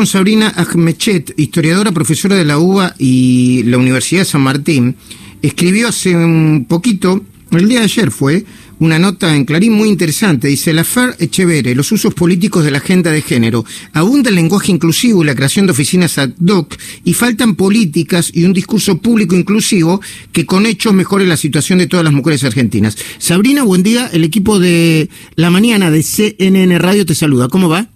con Sabrina Ahmechet, historiadora, profesora de la UBA y la Universidad de San Martín. Escribió hace un poquito, el día de ayer fue, una nota en Clarín muy interesante. Dice, la FER Echevere, los usos políticos de la agenda de género. Abunda el lenguaje inclusivo y la creación de oficinas ad hoc y faltan políticas y un discurso público inclusivo que con hechos mejore la situación de todas las mujeres argentinas. Sabrina, buen día. El equipo de la mañana de CNN Radio te saluda. ¿Cómo va?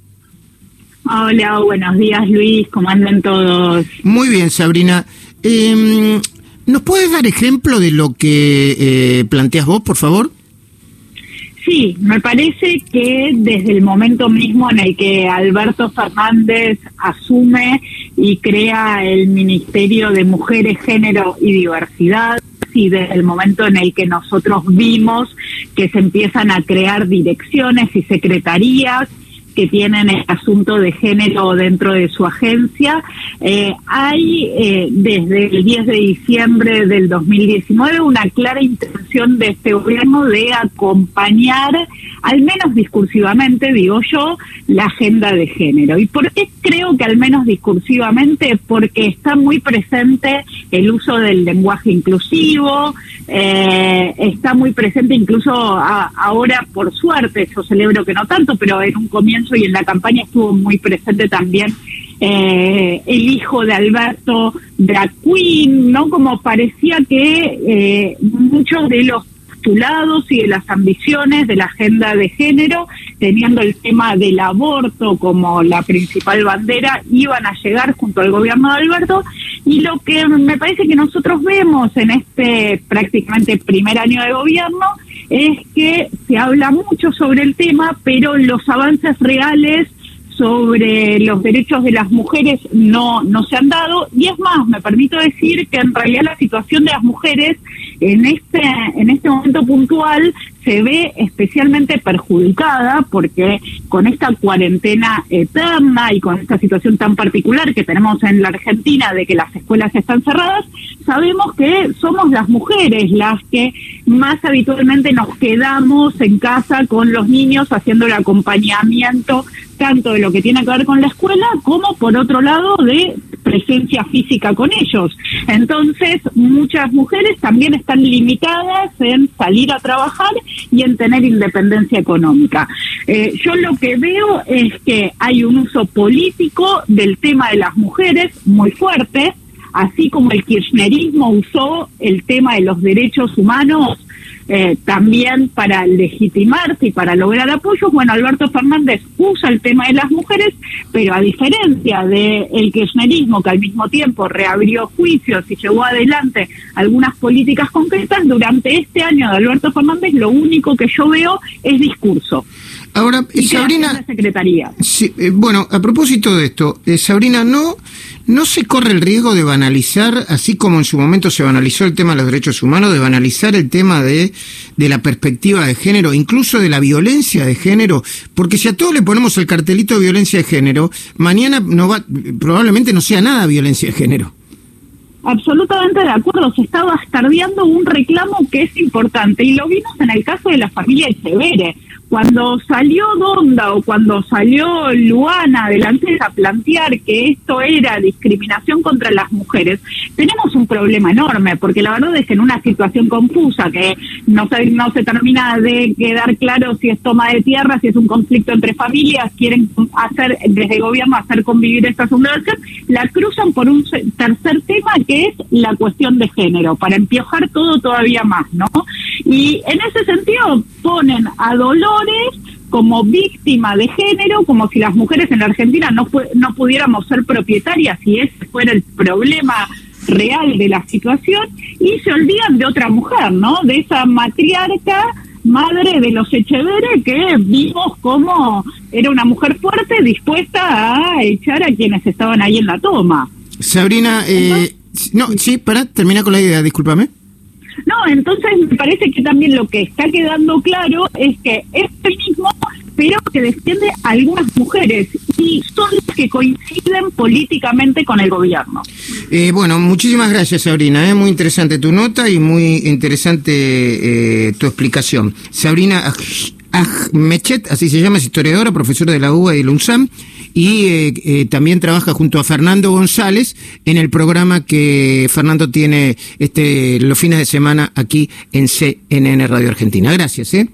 Hola, buenos días Luis, ¿cómo andan todos? Muy bien, Sabrina. Eh, ¿Nos puedes dar ejemplo de lo que eh, planteas vos, por favor? Sí, me parece que desde el momento mismo en el que Alberto Fernández asume y crea el Ministerio de Mujeres, Género y Diversidad, y desde el momento en el que nosotros vimos que se empiezan a crear direcciones y secretarías que tienen el asunto de género dentro de su agencia. Eh, hay eh, desde el 10 de diciembre del 2019 una clara intención de este gobierno de acompañar, al menos discursivamente, digo yo, la agenda de género. ¿Y por qué creo que al menos discursivamente? Porque está muy presente el uso del lenguaje inclusivo, eh, está muy presente incluso ahora, por suerte, yo celebro que no tanto, pero en un comienzo y en la campaña estuvo muy presente también eh, el hijo de Alberto Drag ¿no? Como parecía que eh, muchos de los postulados y de las ambiciones de la agenda de género, teniendo el tema del aborto como la principal bandera, iban a llegar junto al gobierno de Alberto. Y lo que me parece que nosotros vemos en este prácticamente primer año de gobierno es que se habla mucho sobre el tema, pero los avances reales sobre los derechos de las mujeres no, no se han dado. Y es más, me permito decir que en realidad la situación de las mujeres en este, en este momento puntual se ve especialmente perjudicada porque con esta cuarentena eterna y con esta situación tan particular que tenemos en la Argentina de que las escuelas están cerradas, sabemos que somos las mujeres las que más habitualmente nos quedamos en casa con los niños haciendo el acompañamiento tanto de lo que tiene que ver con la escuela como por otro lado de presencia física con ellos. Entonces, muchas mujeres también están limitadas en salir a trabajar y en tener independencia económica. Eh, yo lo que veo es que hay un uso político del tema de las mujeres muy fuerte, así como el kirchnerismo usó el tema de los derechos humanos eh, también para legitimarse y para lograr apoyos, bueno, Alberto Fernández usa el tema de las mujeres, pero a diferencia del el kirchnerismo que al mismo tiempo reabrió juicios y llevó adelante algunas políticas concretas, durante este año de Alberto Fernández lo único que yo veo es discurso. Ahora, Sabrina. Secretaría. Eh, bueno, a propósito de esto, eh, Sabrina, ¿no, ¿no se corre el riesgo de banalizar, así como en su momento se banalizó el tema de los derechos humanos, de banalizar el tema de, de la perspectiva de género, incluso de la violencia de género? Porque si a todos le ponemos el cartelito de violencia de género, mañana no va, probablemente no sea nada violencia de género. Absolutamente de acuerdo, se está bastardeando un reclamo que es importante y lo vimos en el caso de la familia Echeverre cuando salió Donda o cuando salió Luana adelante a plantear que esto era discriminación contra las mujeres, tenemos un problema enorme, porque la verdad es que en una situación confusa, que no se, no se termina de quedar claro si es toma de tierra, si es un conflicto entre familias, quieren hacer desde gobierno hacer convivir esta sublevación, la cruzan por un tercer tema que es la cuestión de género, para empiojar todo todavía más, ¿no? Y en ese sentido ponen a Dolores como víctima de género, como si las mujeres en la Argentina no, no pudiéramos ser propietarias y ese fuera el problema real de la situación, y se olvidan de otra mujer, ¿no? De esa matriarca madre de los Echeverre que vimos como era una mujer fuerte dispuesta a echar a quienes estaban ahí en la toma. Sabrina, eh, no, sí, para, termina con la idea, discúlpame. No, entonces me parece que también lo que está quedando claro es que es feminismo, pero que defiende a algunas mujeres y son las que coinciden políticamente con el gobierno. Eh, bueno, muchísimas gracias, Sabrina. Es ¿eh? muy interesante tu nota y muy interesante eh, tu explicación. Sabrina Ahmechet, así se llama, es historiadora, profesora de la UBA y de la UNSAM y eh, eh, también trabaja junto a Fernando González en el programa que Fernando tiene este los fines de semana aquí en CNN Radio Argentina. Gracias, ¿eh?